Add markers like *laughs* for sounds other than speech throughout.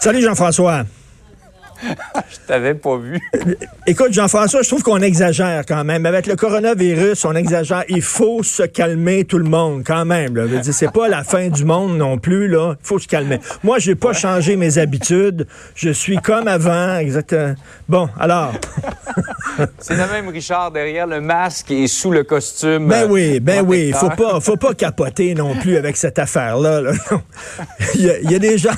Salut Jean-François. *laughs* Je t'avais pas vu. *laughs* Écoute, Jean-François, je trouve qu'on exagère quand même. Avec le coronavirus, on exagère. Il faut se calmer tout le monde quand même. Là. C'est pas la fin du monde non plus. Il faut se calmer. Moi, j'ai pas changé mes habitudes. Je suis comme avant. Exactement. Bon, alors. *laughs* C'est le même Richard derrière le masque et sous le costume. Ben euh, oui, ben oui. Faut pas, faut pas capoter non plus avec cette affaire-là. là. Il, y a, il y a des gens,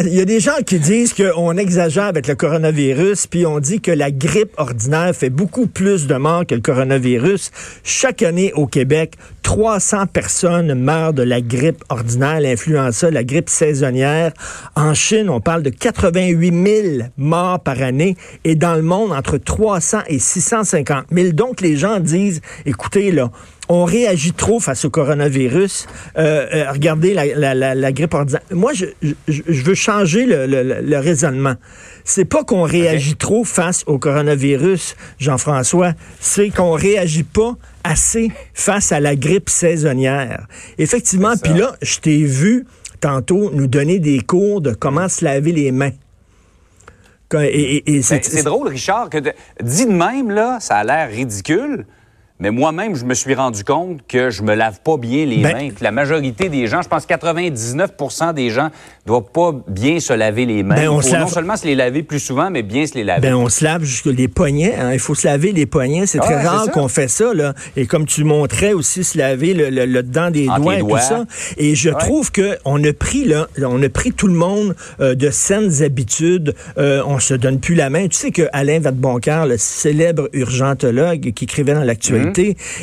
il y a des gens qui disent qu'on exagère avec le coronavirus, puis on dit que la grippe ordinaire fait beaucoup plus de morts que le coronavirus. Chaque année au Québec, 300 personnes meurent de la grippe ordinaire, l'influenza, la grippe saisonnière. En Chine, on parle de 88 000 morts par année et dans le monde, entre 300 et 650 000. Donc, les gens disent, écoutez, là, on réagit trop face au coronavirus. Euh, euh, regardez la, la, la, la grippe ordinaire. Moi, je, je, je veux changer le, le, le- le raisonnement. C'est pas qu'on réagit trop face au coronavirus, Jean-François. C'est qu'on réagit pas assez face à la grippe saisonnière. Effectivement, puis là, je t'ai vu tantôt nous donner des cours de comment se laver les mains. Et, et- Ben, c'est drôle, Richard, que de- dit de même, là, ça a l'air ridicule. Mais moi-même, je me suis rendu compte que je me lave pas bien les Ben- mains. La majorité des gens, je pense 99% des gens, doivent pas bien se laver les mains. Ben, on Il faut lave- non seulement se les laver plus souvent, mais bien se les laver. Ben, on se lave jusque les poignets. hein. Il faut se laver les poignets. C'est Ah, très rare qu'on fait ça. Là. Et comme tu montrais aussi, se laver le, le, le dedans des Entre doigts et tout ça. Et je Ouais. trouve que on a pris là, on a pris tout le monde euh, de saines habitudes. Euh, on se donne plus la main. Tu sais que Alain Vadeboncoeur, le célèbre urgentologue qui écrivait dans l'actualité,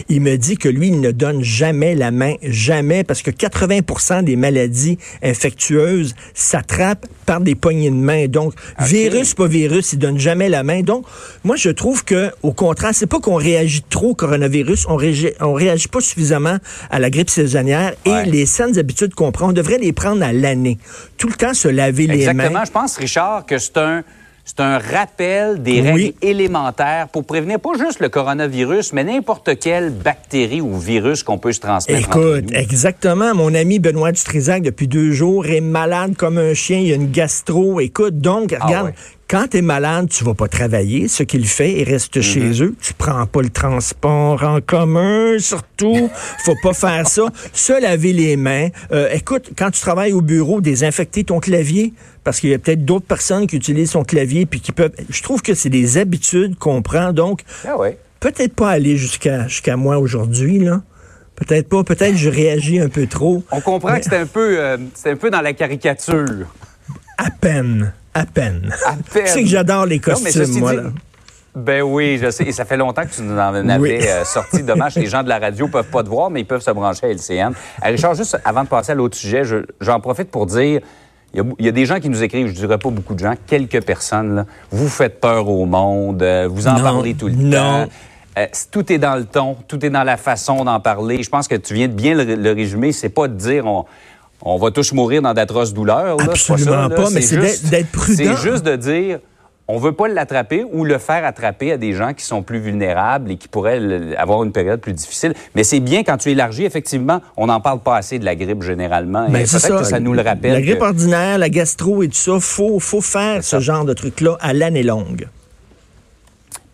Il me dit que lui, il ne donne jamais la main, jamais, parce que 80% des maladies infectieuses s'attrapent par des poignées de main. Donc, virus, pas virus, il donne jamais la main. Donc, moi, je trouve que, au contraire, c'est pas qu'on réagit trop au coronavirus, on, réagit, on réagit pas suffisamment à la grippe saisonnière et les saines habitudes qu'on prend, on devrait les prendre à l'année. Tout le temps se laver les Exactement. mains. Je pense, Richard, que c'est un, c'est un rappel des Oui. règles élémentaires pour prévenir pas juste le coronavirus, mais n'importe quelle bactérie ou virus qu'on peut se transmettre. Écoute, exactement. Mon ami Benoît Dutrisac, depuis deux jours, est malade comme un chien. Il a une gastro. Écoute, donc, Ah regarde, ouais. quand tu es malade, tu vas pas travailler. Ce qu'il fait, il reste Mm-hmm. chez eux. Tu prends pas le transport en commun, surtout. Faut pas faire ça. Se laver les mains. Euh, écoute, quand tu travailles au bureau, désinfecter ton clavier. Parce qu'il y a peut-être d'autres personnes qui utilisent son clavier puis qui peuvent. Je trouve que c'est des habitudes qu'on prend. Donc, Ah ouais. peut-être pas aller jusqu'à jusqu'à moi aujourd'hui, là. Peut-être pas. Peut-être je réagis un peu trop. On comprend Mais que c'est un peu, euh, c'est un peu dans la caricature. À peine. À peine. À peine. Tu sais que j'adore les costumes, moi, dit- là. Ben oui, je sais. Et ça fait longtemps que tu nous en avais Oui. euh, sorti. Dommage, les gens de la radio peuvent pas te voir, mais ils peuvent se brancher à LCN. Richard, juste avant de passer à l'autre sujet, je- j'en profite pour dire, il y, a, il y a des gens qui nous écrivent, je dirais pas beaucoup de gens, quelques personnes, là. vous faites peur au monde, euh, vous en Non, parlez tout le non. temps. Euh, tout est dans le ton, tout est dans la façon d'en parler. Je pense que tu viens de bien le, le résumer. C'est pas de dire on, on va tous mourir dans d'atroces douleurs. là. Absolument ça, là. pas, mais c'est juste- d'être prudent. C'est juste de dire on veut pas l'attraper ou le faire attraper à des gens qui sont plus vulnérables et qui pourraient avoir une période plus difficile. Mais c'est bien quand tu élargis, effectivement, on n'en parle pas assez de la grippe généralement. Ben, c'est peut-être que ça nous le rappelle. La grippe que- ordinaire, la gastro et tout ça, faut, faut faire ce ça. genre de truc-là à l'année longue.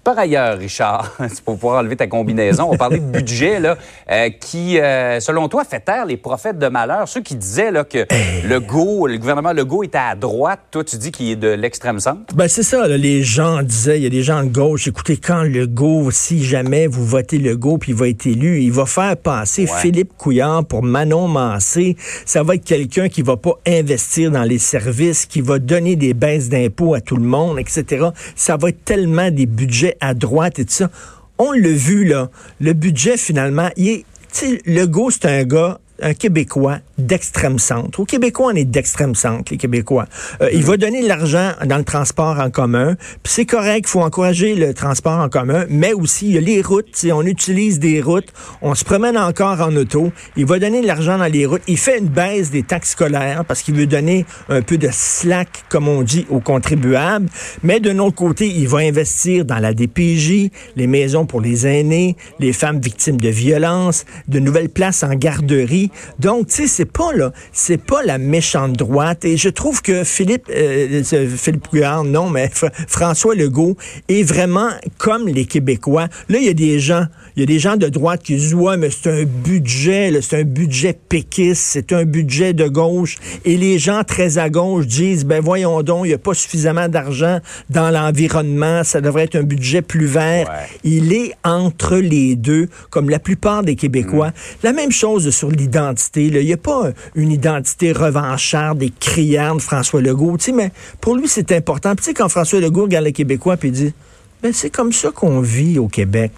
Par ailleurs, Richard, *laughs* c'est pour pouvoir enlever ta combinaison, on parler de budget là, euh, qui, euh, selon toi, fait taire les prophètes de malheur. Ceux qui disaient là, que le go, le gouvernement Legault était à droite, toi tu dis qu'il est de l'extrême centre? Ben c'est ça, là, les gens disaient, il y a des gens de gauche, écoutez, quand Legault, si jamais vous votez Legault puis il va être élu, il va faire passer Ouais. Philippe Couillard pour Manon Mancé. Ça va être quelqu'un qui va pas investir dans les services, qui va donner des baisses d'impôts à tout le monde, etc. Ça va être tellement des budgets à droite et tout ça. On l'a vu, là, le budget, finalement, il est... Tu sais, Legault, c'est un gars un Québécois d'extrême centre. Au Québécois, on est d'extrême centre, les Québécois. Euh, Il va donner de l'argent dans le transport en commun. Puis c'est correct, il faut encourager le transport en commun, mais aussi, il y a les routes. Si on utilise des routes, on se promène encore en auto. Il va donner de l'argent dans les routes. Il fait une baisse des taxes scolaires parce qu'il veut donner un peu de slack, comme on dit, aux contribuables. Mais d'un autre côté, il va investir dans la DPJ, les maisons pour les aînés, les femmes victimes de violences, de nouvelles places en garderie. Donc, tu sais, c'est pas là, c'est pas la méchante droite. Et je trouve que Philippe, euh, euh, Philippe Couillard, non, mais Fr- François Legault est vraiment comme les Québécois. Là, il y a des gens, il y a des gens de droite qui disent ouais, mais c'est un budget, c'est un budget péquiste, c'est un budget de gauche. Et les gens très à gauche disent ben voyons donc, il n'y a pas suffisamment d'argent dans l'environnement, ça devrait être un budget plus vert. Ouais. Il est entre les deux, comme la plupart des Québécois. La même chose sur l'identité. Il n'y a pas une identité revancharde des criards de François Legault. mais pour lui, c'est important. Puis, quand François Legault regarde les Québécois il dit ben, c'est comme ça qu'on vit au Québec.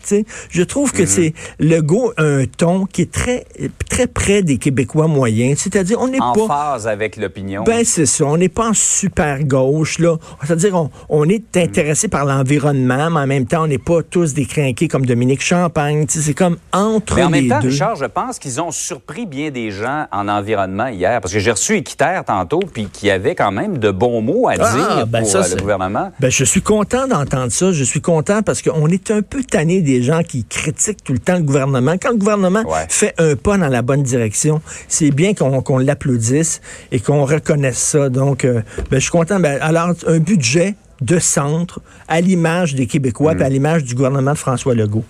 Je trouve que c'est Legault a un ton qui est très, très près des Québécois moyens. C'est-à-dire, on n'est En pas. phase avec l'opinion. Ben, c'est ça. On n'est pas en super gauche, là. C'est-à-dire, on, on est intéressé par l'environnement, mais en même temps, on n'est pas tous des crinqués comme Dominique Champagne. C'est comme entre Mais en les même temps, deux. Richard, je pense qu'ils ont surpris bien des gens en environnement hier. Parce que j'ai reçu Équiterre tantôt, puis qui avait quand même de bons mots à Ah, dire ben pour ça, euh, le gouvernement. Ben, je suis content d'entendre ça. Je suis content parce qu'on est un peu tanné des gens qui critiquent tout le temps le gouvernement. Quand le gouvernement Ouais. fait un pas dans la bonne direction, c'est bien qu'on l'applaudisse et qu'on reconnaisse ça. Donc, euh, ben, je suis content. Ben, alors, un budget de centre à l'image des Québécois puis à l'image du gouvernement de François Legault.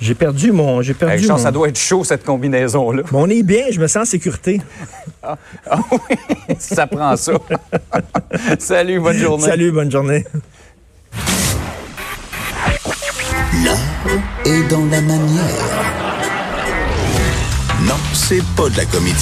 J'ai perdu mon... J'ai perdu Richard, mon... ça doit être chaud, cette combinaison-là. Bon, on est bien, je me sens en sécurité. *laughs* Ah oui, ça prend ça. *laughs* Salut, bonne journée. Salut, bonne journée. Est dans la manière. Non, c'est pas de la comédie.